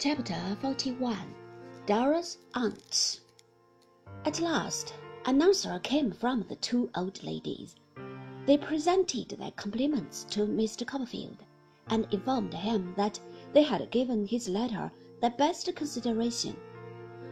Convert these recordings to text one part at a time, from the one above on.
Chapter 41 Dora's Aunts At last, an answer came from the two old ladies. They presented their compliments to Mr. Copperfield, and informed him that they had given his letter the best consideration,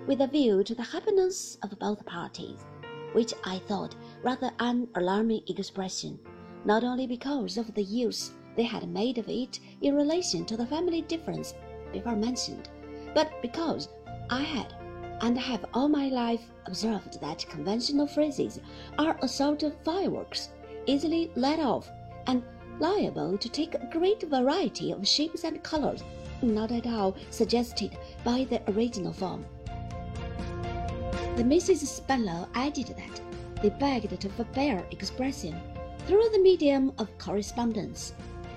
with a view to the happiness of both parties, which I thought rather an alarming expression, not only because of the use they had made of it in relation to the family difference before mentioned, but because I had and have all my life observed that conventional phrases are a sort of fireworks, easily let off and liable to take a great variety of shapes and colors, not at all suggested by the original form. The Misses Spenlow added that they begged to forbear expressing, through the medium of correspondence,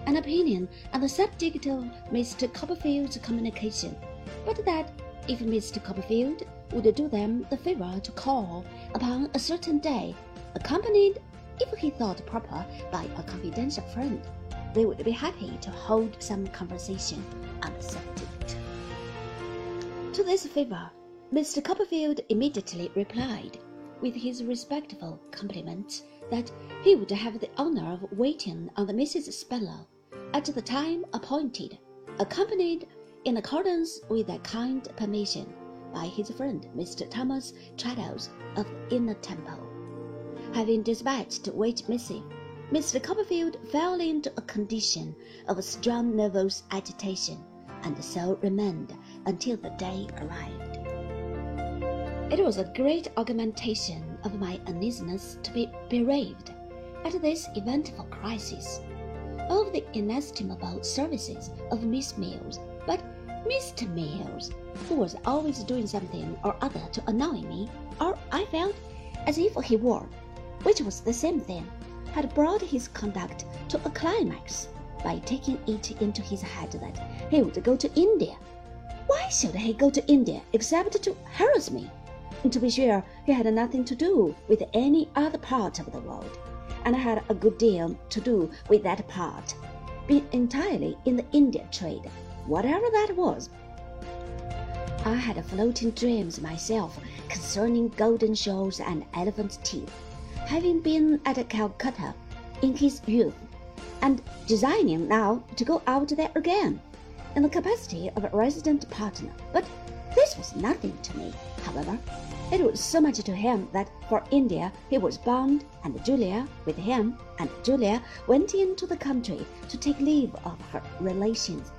an opinion on the subject of Mr. Copperfield's communication, but that if Mr. Copperfield would do them the favor to call upon a certain day, accompanied, if he thought proper, by a confidential friend, they would be happy to hold some conversation on the subject. To this favor, Mr. Copperfield immediately replied, with his respectful compliment, that he would have the honor of waiting on the Misses Spenlow at the time appointed, accompanied in accordance with that kind permission by his friend Mr. Thomas Traddles of Inner Temple. Having dispatched which missive, Mr. Copperfield fell into a condition of strong nervous agitation, and so remained until the day arrived. It was a great augmentation of my uneasiness to be bereaved at this eventful crisis of the inestimable services of Miss Mills, but Mr. Mills, who was always doing something or other to annoy me, or I felt as if he were, which was the same thing, had brought his conduct to a climax by taking it into his head that he would go to India. Why should he go to India except to harass me? To be sure, he had nothing to do with any other part of the world and had a good deal to do with that part, being entirely in the India trade, whatever that was. I had floating dreams myself concerning golden shoals and elephant teeth, having been at Calcutta in his youth, and designing now to go out there again in the capacity of a resident partner. But this was nothing to me, however. It was so much to him that for India he was bound, and Julia with him, and Julia went into the country to take leave of her relations,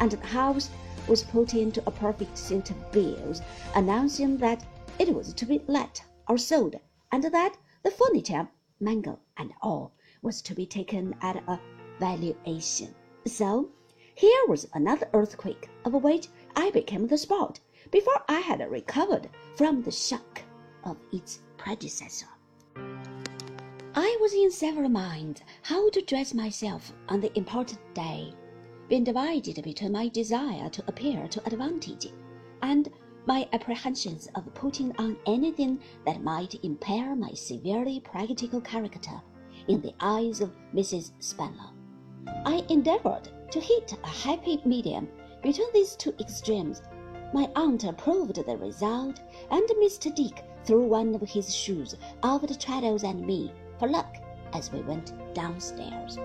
and the house was put into a perfect suit of bills, announcing that it was to be let or sold, and that the furniture, mangle and all, was to be taken at a valuation. So here was another earthquake, of which I became the spot before I had recovered from the shock of its predecessor. I was in several minds how to dress myself on the important day, being divided between my desire to appear to advantage and my apprehensions of putting on anything that might impair my severely practical character in the eyes of Mrs. Spenlow. I endeavored to hit a happy medium between these two extremes my aunt approved the result, and Mr. Dick threw one of his shoes over the Traddles and me for luck as we went downstairs.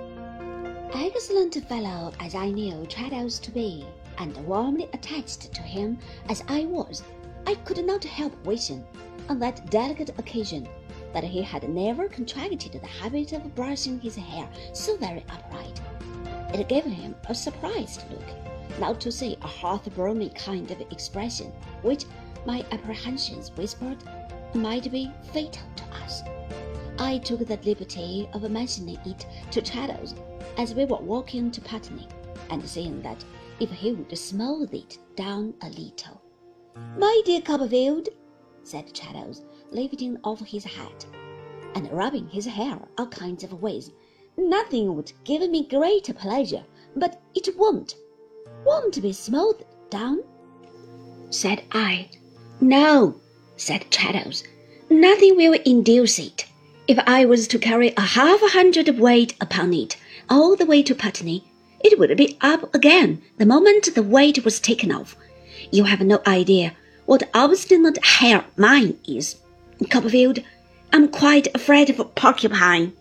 Excellent fellow as I knew Traddles to be, and warmly attached to him as I was, I could not help wishing, on that delicate occasion, that he had never contracted the habit of brushing his hair so very upright. It gave him a surprised look not to say a hearth-burning kind of expression, which my apprehensions whispered might be fatal to us. I took the liberty of mentioning it to Traddles as we were walking to Putney, and saying that if he would smooth it down a little. My dear Copperfield, said Traddles, lifting off his hat, and rubbing his hair all kinds of ways, nothing would give me greater pleasure, but it won't won't be smoothed down? said I. No, said Traddles. Nothing will induce it. If I was to carry a half a hundred weight upon it all the way to Putney, it would be up again the moment the weight was taken off. You have no idea what obstinate hair mine is. Copperfield, I'm quite afraid of Porcupine.